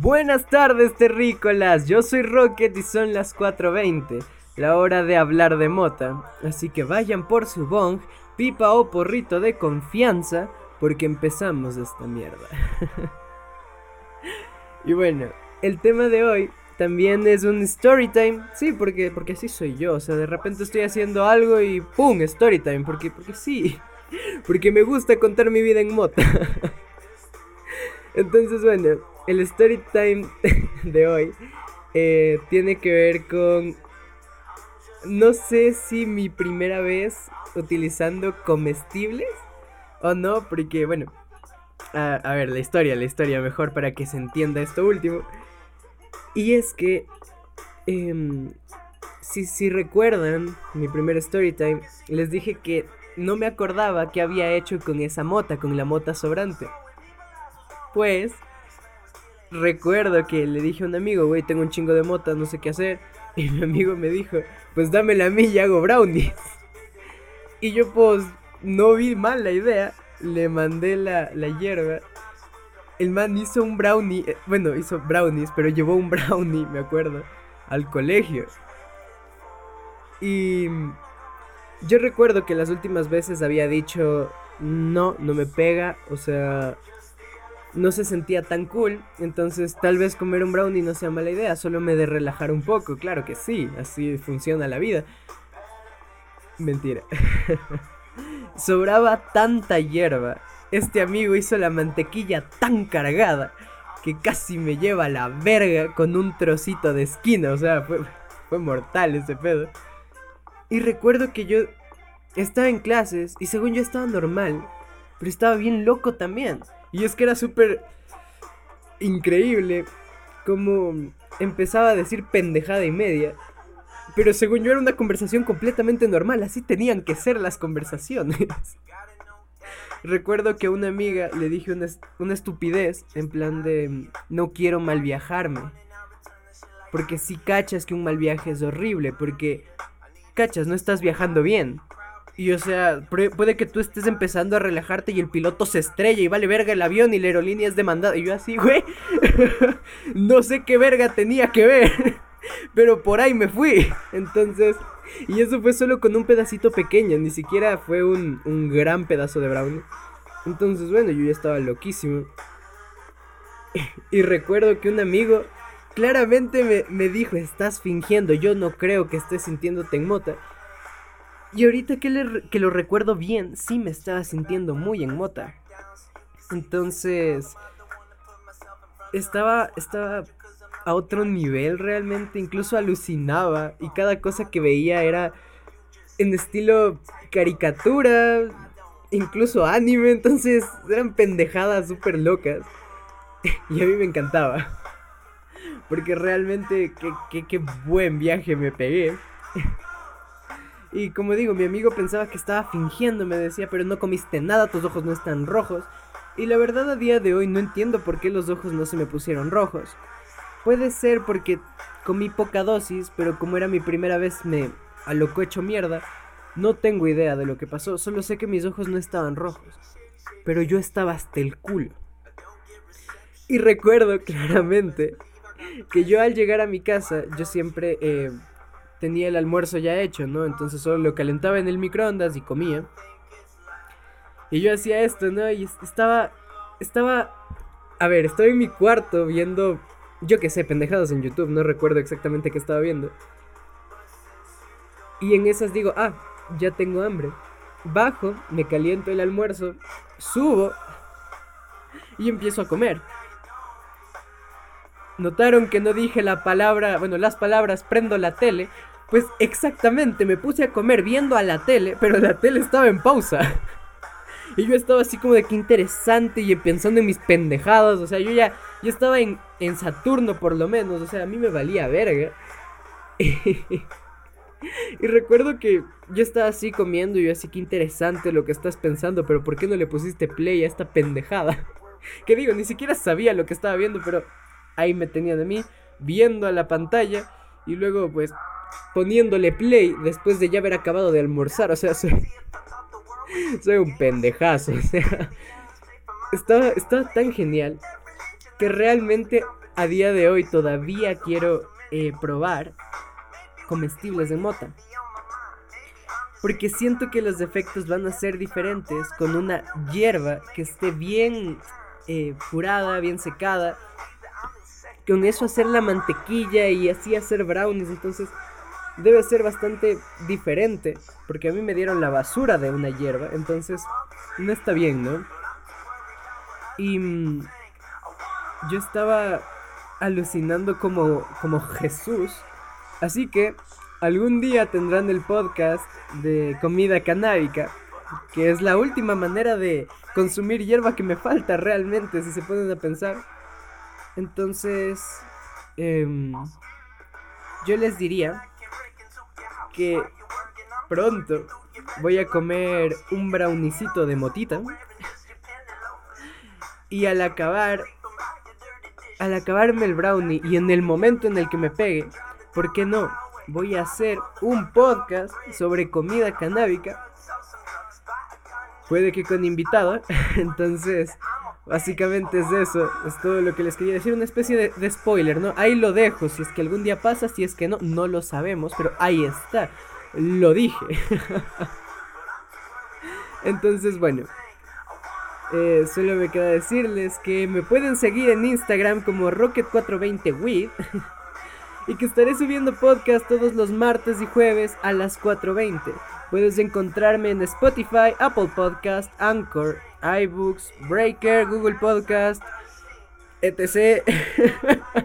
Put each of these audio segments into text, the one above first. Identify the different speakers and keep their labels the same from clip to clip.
Speaker 1: Buenas tardes, terrícolas. Yo soy Rocket y son las 4:20, la hora de hablar de mota. Así que vayan por su bong, pipa o porrito de confianza, porque empezamos esta mierda. y bueno, el tema de hoy también es un story time. Sí, porque, porque así soy yo. O sea, de repente estoy haciendo algo y ¡pum! Story time. Porque, porque sí. Porque me gusta contar mi vida en mota. Entonces, bueno, el story time de hoy eh, tiene que ver con. No sé si mi primera vez utilizando comestibles o no, porque, bueno. A, ver, la historia, la historia mejor para que se entienda esto último. Y es que. Em, si, si recuerdan mi primer story time, les dije que no me acordaba qué había hecho con esa mota, con la mota sobrante. Pues recuerdo que le dije a un amigo, güey, tengo un chingo de mota, no sé qué hacer. Y mi amigo me dijo, pues dámela a mí y hago brownies. Y yo pues no vi mal la idea, le mandé la, la hierba. El man hizo un brownie, eh, bueno, hizo brownies, pero llevó un brownie, me acuerdo, al colegio. Y yo recuerdo que las últimas veces había dicho, no, no me pega, o sea, no se sentía tan cool, entonces tal vez comer un brownie no sea mala idea, solo me de relajar un poco, claro que sí, así funciona la vida. Mentira. Sobraba tanta hierba, este amigo hizo la mantequilla tan cargada que casi me lleva a la verga con un trocito de esquina, o sea, fue, fue mortal ese pedo. Y recuerdo que yo estaba en clases y según yo estaba normal, pero estaba bien loco también. Y es que era súper increíble como empezaba a decir pendejada y media. Pero según yo era una conversación completamente normal, así tenían que ser las conversaciones. Recuerdo que a una amiga le dije una, una, estupidez en plan de no quiero mal viajarme. Porque si cachas que un mal viaje es horrible, porque cachas, no estás viajando bien. Y o sea, puede que tú estés empezando a relajarte y el piloto se estrella y vale verga el avión y la aerolínea es demandada. Y yo así, güey, no sé qué verga tenía que ver, pero por ahí me fui. Entonces, y eso fue solo con un pedacito pequeño, ni siquiera fue un, un gran pedazo de brownie. Entonces, bueno, yo ya estaba loquísimo. Y recuerdo que un amigo claramente me, me dijo, estás fingiendo, yo no creo que estés sintiéndote en mota. Y ahorita que, lo recuerdo bien, sí me estaba sintiendo muy en mota. Entonces, estaba, estaba a otro nivel realmente, incluso alucinaba y cada cosa que veía era en estilo caricatura, incluso anime, entonces eran pendejadas súper locas. y a mí me encantaba. Porque realmente qué, qué buen viaje me pegué. Y como digo, mi amigo pensaba que estaba fingiendo, me decía, pero no comiste nada, tus ojos no están rojos. Y la verdad a día de hoy no entiendo por qué los ojos no se me pusieron rojos. Puede ser porque comí poca dosis, pero como era mi primera vez me alocó hecho mierda. No tengo idea de lo que pasó, solo sé que mis ojos no estaban rojos. Pero yo estaba hasta el culo. Y recuerdo claramente que yo al llegar a mi casa, yo siempre... Eh, tenía el almuerzo ya hecho, ¿no? Entonces solo lo calentaba en el microondas y comía. Y yo hacía esto, ¿no? Y estaba, estaba, a ver, estoy en mi cuarto viendo, yo qué sé, pendejadas en YouTube, no recuerdo exactamente qué estaba viendo. Y en esas digo, ah, ya tengo hambre. Bajo, me caliento el almuerzo, subo y empiezo a comer. Notaron que no dije la palabra, bueno, las palabras prendo la tele, pues exactamente, me puse a comer viendo a la tele, pero la tele estaba en pausa. Y yo estaba así como de qué interesante y pensando en mis pendejadas. O sea, yo ya, yo estaba en, en Saturno por lo menos. O sea, a mí me valía verga. y recuerdo que yo estaba así comiendo y yo así que interesante lo que estás pensando. Pero ¿por qué no le pusiste play a esta pendejada? que digo, ni siquiera sabía lo que estaba viendo, pero ahí me tenían de mí viendo a la pantalla. Y luego pues poniéndole play después de ya haber acabado de almorzar. O sea, soy, soy un pendejazo. O sea, estaba, estaba tan genial que realmente a día de hoy todavía quiero eh, probar comestibles de mota. Porque siento que los efectos van a ser diferentes con una hierba que esté bien eh, purada, bien secada. Con eso hacer la mantequilla y así hacer brownies. Entonces debe ser bastante diferente. Porque a mí me dieron la basura de una hierba. Entonces no está bien, ¿no? Y mm, yo estaba alucinando como, como Jesús. Así que algún día tendrán el podcast de comida canábica, que es la última manera de consumir hierba que me falta realmente, si se pueden a pensar. Entonces, em, yo les diría que pronto voy a comer un brownicito de motita. Y al acabar, al acabarme el brownie y en el momento en el que me pegue, ¿por qué no? voy a hacer un podcast sobre comida canábica. Puede que con invitado. Entonces, básicamente es eso. Es todo lo que les quería decir. Una especie de, spoiler, ¿no? Ahí lo dejo. Si es que algún día pasa, si es que no, no lo sabemos. Pero ahí está. Lo dije. Entonces, bueno. Eh, solo me queda decirles que me pueden seguir en Instagram como Rocket420With y que estaré subiendo podcast todos los martes y jueves a las 4.20. Puedes encontrarme en Spotify, Apple Podcast, Anchor, iBooks, Breaker, Google Podcast, etc.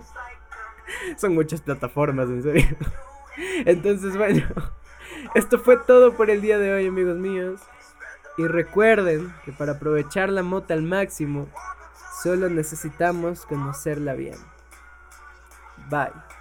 Speaker 1: Son muchas plataformas, en serio. Entonces, bueno, esto fue todo por el día de hoy, amigos míos. Y recuerden que para aprovechar la mota al máximo, solo necesitamos conocerla bien. Bye.